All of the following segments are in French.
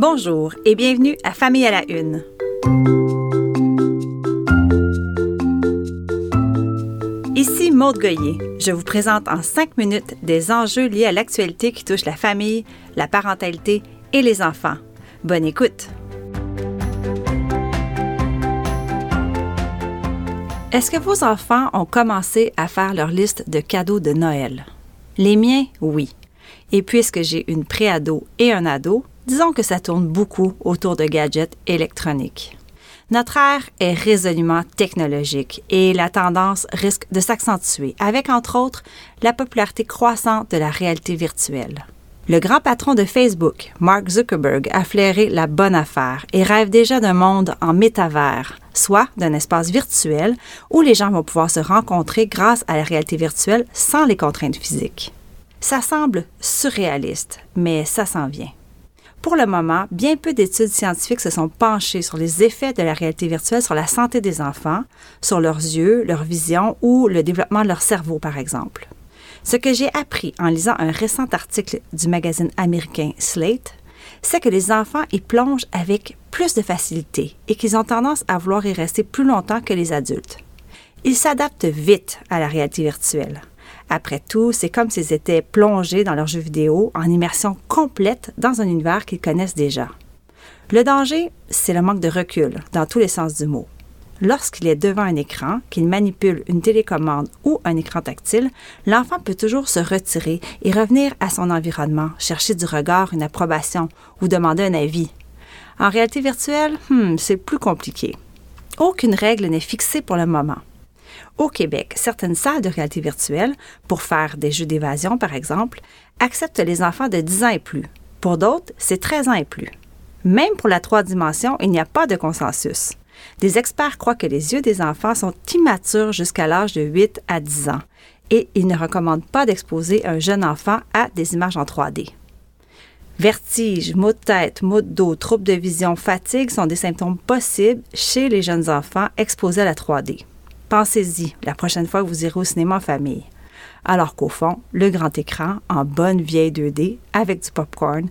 Bonjour et bienvenue à Famille à la Une. Ici Maude Goyer. Je vous présente en cinq minutes des enjeux liés à l'actualité qui touche la famille, la parentalité et les enfants. Bonne écoute! Est-ce que vos enfants ont commencé à faire leur liste de cadeaux de Noël? Les miens, oui. Et puisque j'ai une préado et un ado, disons que ça tourne beaucoup autour de gadgets électroniques. Notre ère est résolument technologique et la tendance risque de s'accentuer avec, entre autres, la popularité croissante de la réalité virtuelle. Le grand patron de Facebook, Mark Zuckerberg, a flairé la bonne affaire et rêve déjà d'un monde en métavers, soit d'un espace virtuel où les gens vont pouvoir se rencontrer grâce à la réalité virtuelle sans les contraintes physiques. Ça semble surréaliste, mais ça s'en vient. Pour le moment, bien peu d'études scientifiques se sont penchées sur les effets de la réalité virtuelle sur la santé des enfants, sur leurs yeux, leur vision ou le développement de leur cerveau, par exemple. Ce que j'ai appris en lisant un récent article du magazine américain Slate, c'est que les enfants y plongent avec plus de facilité et qu'ils ont tendance à vouloir y rester plus longtemps que les adultes. Ils s'adaptent vite à la réalité virtuelle. Après tout, c'est comme s'ils étaient plongés dans leurs jeux vidéo en immersion complète dans un univers qu'ils connaissent déjà. Le danger, c'est le manque de recul dans tous les sens du mot. Lorsqu'il est devant un écran, qu'il manipule une télécommande ou un écran tactile, l'enfant peut toujours se retirer et revenir à son environnement, chercher du regard une approbation ou demander un avis. En réalité virtuelle, hmm, c'est plus compliqué. Aucune règle n'est fixée pour le moment. Au Québec, certaines salles de réalité virtuelle, pour faire des jeux d'évasion par exemple, acceptent les enfants de 10 ans et plus. Pour d'autres, c'est 13 ans et plus. Même pour la trois dimensions, il n'y a pas de consensus. Des experts croient que les yeux des enfants sont immatures jusqu'à l'âge de 8 à 10 ans et ils ne recommandent pas d'exposer un jeune enfant à des images en 3D. Vertige, maux de tête, maux de dos, troubles de vision, fatigue sont des symptômes possibles chez les jeunes enfants exposés à la 3D. Pensez-y la prochaine fois que vous irez au cinéma en famille. Alors qu'au fond, le grand écran, en bonne vieille 2D, avec du popcorn,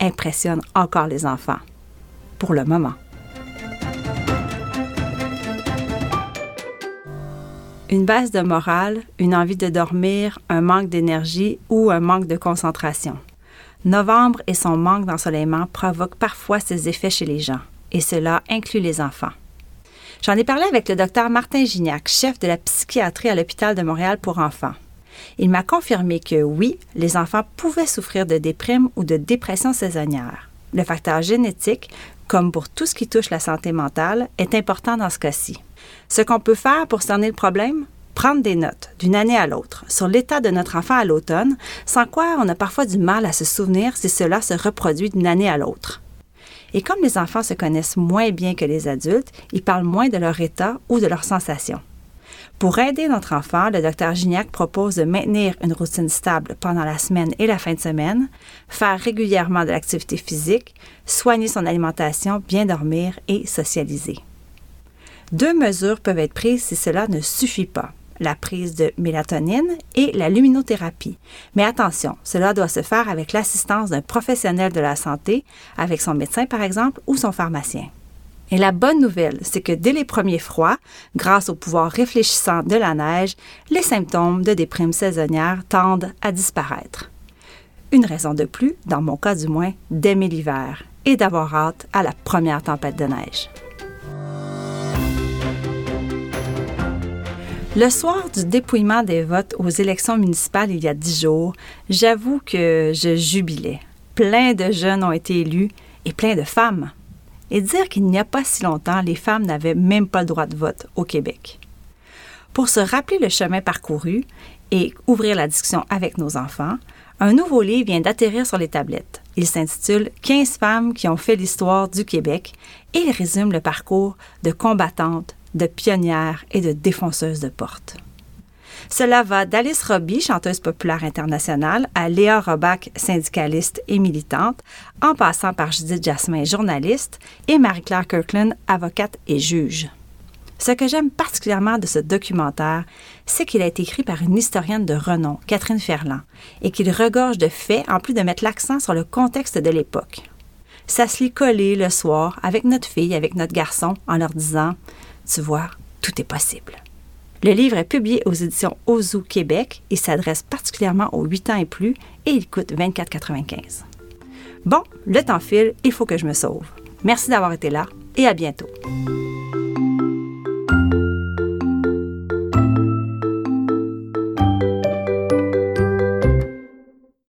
impressionne encore les enfants. Pour le moment. Une baisse de morale, une envie de dormir, un manque d'énergie ou un manque de concentration. Novembre et son manque d'ensoleillement provoquent parfois ces effets chez les gens, et cela inclut les enfants. J'en ai parlé avec le docteur Martin Gignac, chef de la psychiatrie à l'hôpital de Montréal pour enfants. Il m'a confirmé que oui, les enfants pouvaient souffrir de déprime ou de dépression saisonnière. Le facteur génétique, comme pour tout ce qui touche la santé mentale, est important dans ce cas-ci. Ce qu'on peut faire pour cerner le problème, prendre des notes d'une année à l'autre sur l'état de notre enfant à l'automne, sans quoi on a parfois du mal à se souvenir si cela se reproduit d'une année à l'autre. Et comme les enfants se connaissent moins bien que les adultes, ils parlent moins de leur état ou de leurs sensations. Pour aider notre enfant, le docteur Gignac propose de maintenir une routine stable pendant la semaine et la fin de semaine, faire régulièrement de l'activité physique, soigner son alimentation, bien dormir et socialiser. Deux mesures peuvent être prises si cela ne suffit pas la prise de mélatonine et la luminothérapie. Mais attention, cela doit se faire avec l'assistance d'un professionnel de la santé, avec son médecin par exemple ou son pharmacien. Et la bonne nouvelle, c'est que dès les premiers froids, grâce au pouvoir réfléchissant de la neige, les symptômes de déprime saisonnière tendent à disparaître. Une raison de plus, dans mon cas du moins, d'aimer l'hiver et d'avoir hâte à la première tempête de neige. Le soir du dépouillement des votes aux élections municipales il y a dix jours, j'avoue que je jubilais. Plein de jeunes ont été élus et plein de femmes. Et dire qu'il n'y a pas si longtemps, les femmes n'avaient même pas le droit de vote au Québec. Pour se rappeler le chemin parcouru et ouvrir la discussion avec nos enfants, un nouveau livre vient d'atterrir sur les tablettes. Il s'intitule 15 femmes qui ont fait l'histoire du Québec et il résume le parcours de combattantes, de pionnières et de défonceuses de portes. Cela va d'Alice Roby, chanteuse populaire internationale, à Léa Robac, syndicaliste et militante, en passant par Judith Jasmin, journaliste, et Marie-Claire Kirkland, avocate et juge. Ce que j'aime particulièrement de ce documentaire, c'est qu'il a été écrit par une historienne de renom, Catherine Ferland, et qu'il regorge de faits en plus de mettre l'accent sur le contexte de l'époque. Ça se lit collé le soir avec notre fille, avec notre garçon, en leur disant Tu vois, tout est possible. Le livre est publié aux éditions Ozu Québec et s'adresse particulièrement aux 8 ans et plus et il coûte 24,95. Bon, le temps file, il faut que je me sauve. Merci d'avoir été là et à bientôt.